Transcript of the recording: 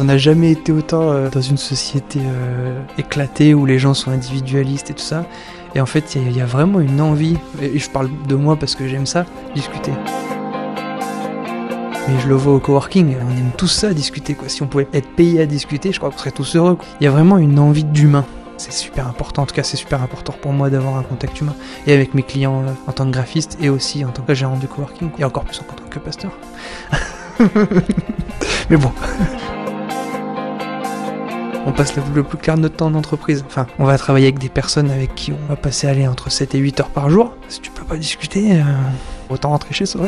On n'a jamais été autant euh, dans une société euh, éclatée où les gens sont individualistes et tout ça. Et en fait, il y, a- vraiment une envie, et je parle de moi parce que j'aime ça, discuter. Mais je le vois au coworking, on aime tous ça, discuter. Si on pouvait être payé à discuter, je crois qu'on serait tous heureux. Il y a vraiment une envie d'humain. C'est super important, en tout cas c'est super important pour moi d'avoir un contact humain. Et avec mes clients euh, en tant que graphiste et aussi en tant que gérant du coworking. Et encore plus en tant que pasteur. Mais bon. On passe le, plus clair de notre temps en entreprise. Enfin, on va travailler avec des personnes avec qui on va passer aller entre 7 et 8 heures par jour. Si tu peux pas discuter, euh, autant rentrer chez soi.